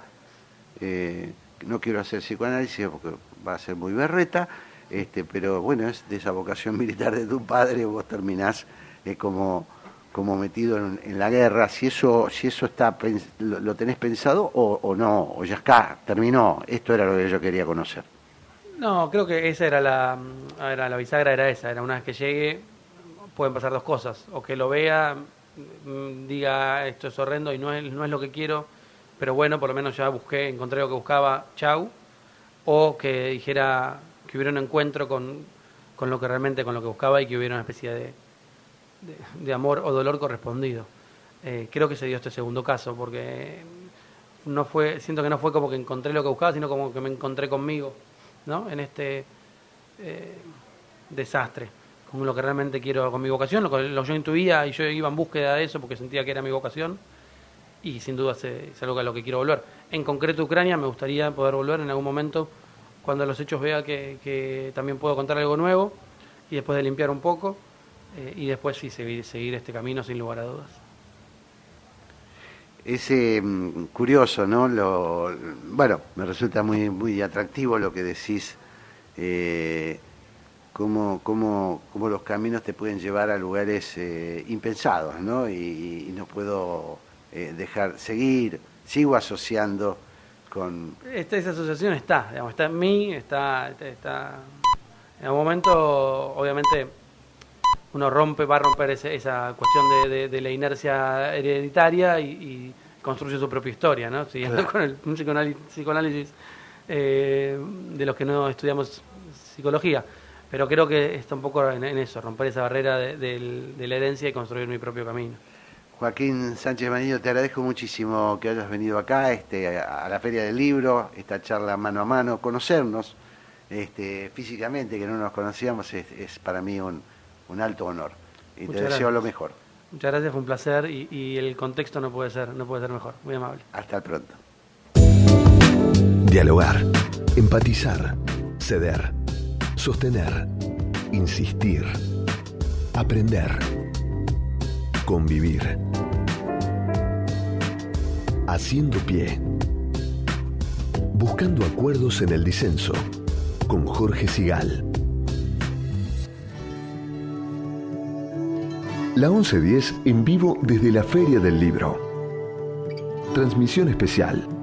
eh, no quiero hacer psicoanálisis porque va a ser muy berreta, este, pero bueno, es de esa vocación militar de tu padre, vos terminás eh, como, como metido en, la guerra, si eso, si eso está lo, lo tenés pensado o, o no, o ya está, terminó, esto era lo que yo quería conocer. No, creo que esa era la, mm, era la bisagra, era esa, era una vez que llegue, pueden pasar dos cosas, o que lo vea, mm, diga esto es horrendo y no es, no es lo que quiero, pero bueno, por lo menos ya busqué, encontré lo que buscaba, chau, o que dijera que hubiera un encuentro con, con lo que realmente, con lo que buscaba y que hubiera una especie de, de, de amor o dolor correspondido. Eh, creo que se dio este segundo caso, porque no fue, siento que no fue como que encontré lo que buscaba, sino como que me encontré conmigo, ¿no? En este eh, desastre, con lo que realmente quiero, con mi vocación, lo que lo yo intuía y yo iba en búsqueda de eso porque sentía que era mi vocación y sin duda se- es algo a lo que quiero volver. En concreto Ucrania me gustaría poder volver en algún momento cuando los hechos vea que, también puedo contar algo nuevo y después de limpiar un poco eh, y después sí seguir, seguir este camino sin lugar a dudas. Es eh, mm, curioso, ¿no? Lo, bueno, me resulta muy, muy atractivo lo que decís, eh, cómo, cómo, cómo los caminos te pueden llevar a lugares eh, impensados, ¿no? Y, no puedo eh, dejar seguir, sigo asociando con... Esta, esa asociación está, digamos, está en mí, está, está, está- en algún momento, obviamente, uno rompe, va a romper ese- esa cuestión de, de- de la inercia hereditaria y, y construye su propia historia, ¿no? Siguiendo Claro. con el psicoanálisis, psicoanálisis, eh, de los que no estudiamos psicología. Pero creo que está un poco en, en eso, romper esa barrera de, la herencia y construir mi propio camino. Joaquín Sánchez Manillo, te agradezco muchísimo que hayas venido acá este, a a la Feria del Libro, esta charla mano a mano, conocernos este, físicamente, que no nos conocíamos, es, es para mí un, un alto honor. Y Muchas te deseo gracias. lo mejor. Muchas gracias, fue un placer y, y el contexto no puede ser, no puede ser mejor. Muy amable. Hasta pronto. Dialogar, empatizar, ceder, sostener, insistir, aprender, convivir. Haciendo pie. Buscando acuerdos en el disenso. Con Jorge Sigal. La 1110 en vivo desde la Feria del Libro. Transmisión especial